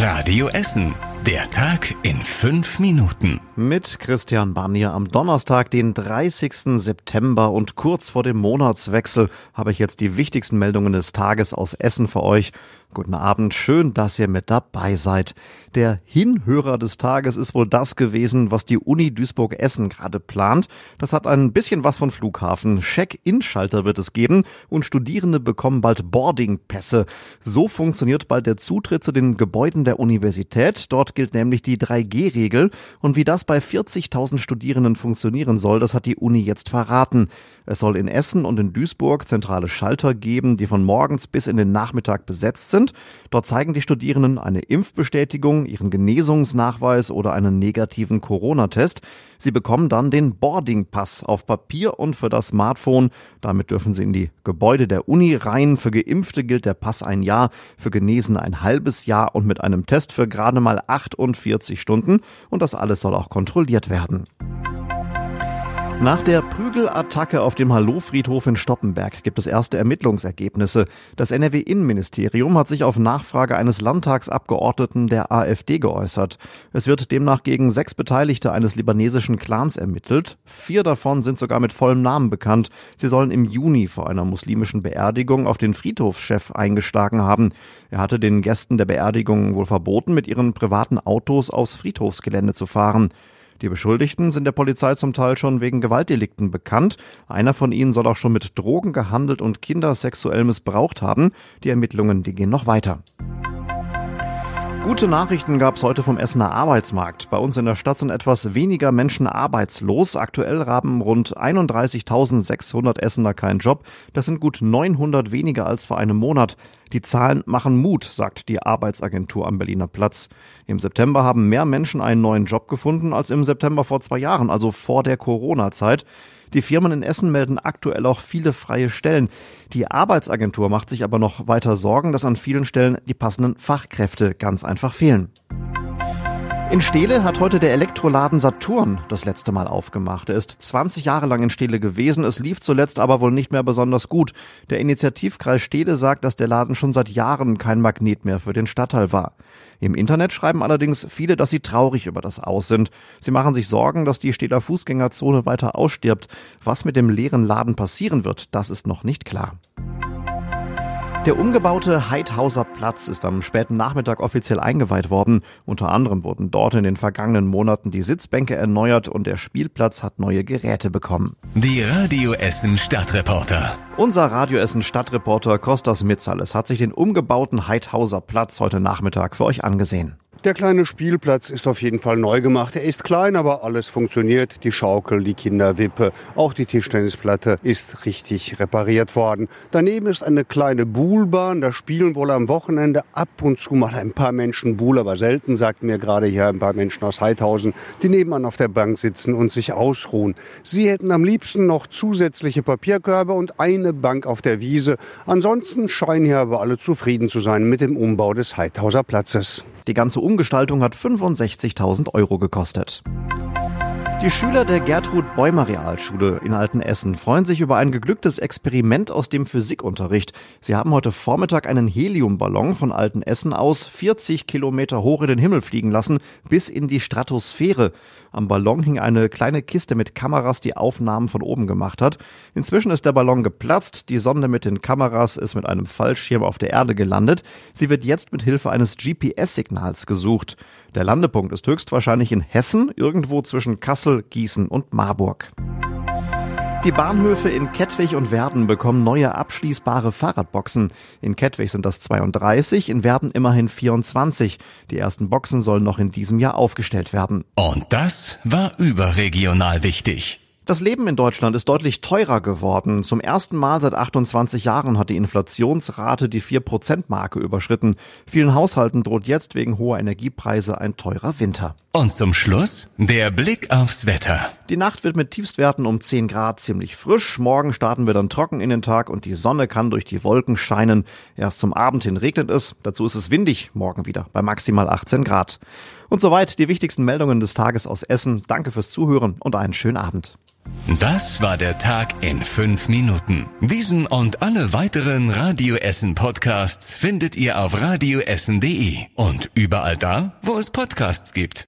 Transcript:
Radio Essen. Der Tag in fünf Minuten. Mit Christian Barnier am Donnerstag, den 30. September und kurz vor dem Monatswechsel habe ich jetzt die wichtigsten Meldungen des Tages aus Essen für euch. Guten Abend, schön, dass ihr mit dabei seid. Der Hinhörer des Tages ist wohl das gewesen, was die Uni Duisburg-Essen gerade plant. Das hat ein bisschen was von Flughafen. Check-in-Schalter wird es geben und Studierende bekommen bald Boarding-Pässe. So funktioniert bald der Zutritt zu den Gebäuden der Universität. Dort gilt nämlich die 3G-Regel und wie das bei 40.000 Studierenden funktionieren soll, das hat die Uni jetzt verraten. Es soll in Essen und in Duisburg zentrale Schalter geben, die von morgens bis in den Nachmittag besetzt sind. Dort zeigen die Studierenden eine Impfbestätigung, ihren Genesungsnachweis oder einen negativen Corona-Test. Sie bekommen dann den Boarding-Pass auf Papier und für das Smartphone. Damit dürfen sie in die Gebäude der Uni rein. Für Geimpfte gilt der Pass ein Jahr, für Genesene ein halbes Jahr und mit einem Test für gerade mal 48 Stunden. Und das alles soll auch kontrolliert werden. Nach der Prügelattacke auf dem Hallo-Friedhof in Stoppenberg gibt es erste Ermittlungsergebnisse. Das NRW-Innenministerium hat sich auf Nachfrage eines Landtagsabgeordneten der AfD geäußert. Es wird demnach gegen sechs Beteiligte eines libanesischen Clans ermittelt. Vier davon sind sogar mit vollem Namen bekannt. Sie sollen im Juni vor einer muslimischen Beerdigung auf den Friedhofschef eingeschlagen haben. Er hatte den Gästen der Beerdigung wohl verboten, mit ihren privaten Autos aufs Friedhofsgelände zu fahren. Die Beschuldigten sind der Polizei zum Teil schon wegen Gewaltdelikten bekannt. Einer von ihnen soll auch schon mit Drogen gehandelt und Kinder sexuell missbraucht haben. Die Ermittlungen, die gehen noch weiter. Gute Nachrichten gab es heute vom Essener Arbeitsmarkt. Bei uns in der Stadt sind etwas weniger Menschen arbeitslos. Aktuell haben rund 31.600 Essener keinen Job. Das sind gut 900 weniger als vor einem Monat. Die Zahlen machen Mut, sagt die Arbeitsagentur am Berliner Platz. Im September haben mehr Menschen einen neuen Job gefunden als im September vor zwei Jahren, also vor der Corona-Zeit. Die Firmen in Essen melden aktuell auch viele freie Stellen. Die Arbeitsagentur macht sich aber noch weiter Sorgen, dass an vielen Stellen die passenden Fachkräfte ganz einfach fehlen. In Steele hat heute der Elektroladen Saturn das letzte Mal aufgemacht. Er ist 20 Jahre lang in Steele gewesen. Es lief zuletzt aber wohl nicht mehr besonders gut. Der Initiativkreis Steele sagt, dass der Laden schon seit Jahren kein Magnet mehr für den Stadtteil war. Im Internet schreiben allerdings viele, dass sie traurig über das Aus sind. Sie machen sich Sorgen, dass die Städter Fußgängerzone weiter ausstirbt. Was mit dem leeren Laden passieren wird, das ist noch nicht klar. Der umgebaute Heidhauser Platz ist am späten Nachmittag offiziell eingeweiht worden. Unter anderem wurden dort in den vergangenen Monaten die Sitzbänke erneuert und der Spielplatz hat neue Geräte bekommen. Die Radio Essen Stadtreporter. Unser Radio Essen Stadtreporter Kostas Mitzales hat sich den umgebauten Heidhauser Platz heute Nachmittag für euch angesehen. Der kleine Spielplatz ist auf jeden Fall neu gemacht. Er ist klein, aber alles funktioniert. Die Schaukel, die Kinderwippe, auch die Tischtennisplatte ist richtig repariert worden. Daneben ist eine kleine Buhlbahn. Da spielen wohl am Wochenende ab und zu mal ein paar Menschen Buhl, aber selten, sagt mir gerade hier ein paar Menschen aus Heidhausen, die nebenan auf der Bank sitzen und sich ausruhen. Sie hätten am liebsten noch zusätzliche Papierkörbe und eine Bank auf der Wiese. Ansonsten scheinen hier aber alle zufrieden zu sein mit dem Umbau des Heidhauser Platzes. Die ganze Umgestaltung hat 65.000 Euro gekostet. Die Schüler der Gertrud Bäumer Realschule in Altenessen freuen sich über ein geglücktes Experiment aus dem Physikunterricht. Sie haben heute Vormittag einen Heliumballon von Altenessen aus 40 Kilometer hoch in den Himmel fliegen lassen, bis in die Stratosphäre. Am Ballon hing eine kleine Kiste mit Kameras, die Aufnahmen von oben gemacht hat. Inzwischen ist der Ballon geplatzt. Die Sonde mit den Kameras ist mit einem Fallschirm auf der Erde gelandet. Sie wird jetzt mit Hilfe eines GPS-Signals gesucht. Der Landepunkt ist höchstwahrscheinlich in Hessen, irgendwo zwischen Kassel, Gießen und Marburg. Die Bahnhöfe in Kettwig und Werden bekommen neue abschließbare Fahrradboxen. In Kettwig sind das 32, in Werden immerhin 24. Die ersten Boxen sollen noch in diesem Jahr aufgestellt werden. Und das war überregional wichtig. Das Leben in Deutschland ist deutlich teurer geworden. Zum ersten Mal seit 28 Jahren hat die Inflationsrate die 4%-Marke überschritten. Vielen Haushalten droht jetzt wegen hoher Energiepreise ein teurer Winter. Und zum Schluss der Blick aufs Wetter. Die Nacht wird mit Tiefstwerten um 10 Grad ziemlich frisch. Morgen starten wir dann trocken in den Tag und die Sonne kann durch die Wolken scheinen. Erst zum Abend hin regnet es. Dazu ist es windig morgen wieder bei maximal 18 Grad. Und soweit die wichtigsten Meldungen des Tages aus Essen. Danke fürs Zuhören und einen schönen Abend. Das war der Tag in fünf Minuten. Diesen und alle weiteren Radio Essen Podcasts findet ihr auf radioessen.de und überall da, wo es Podcasts gibt.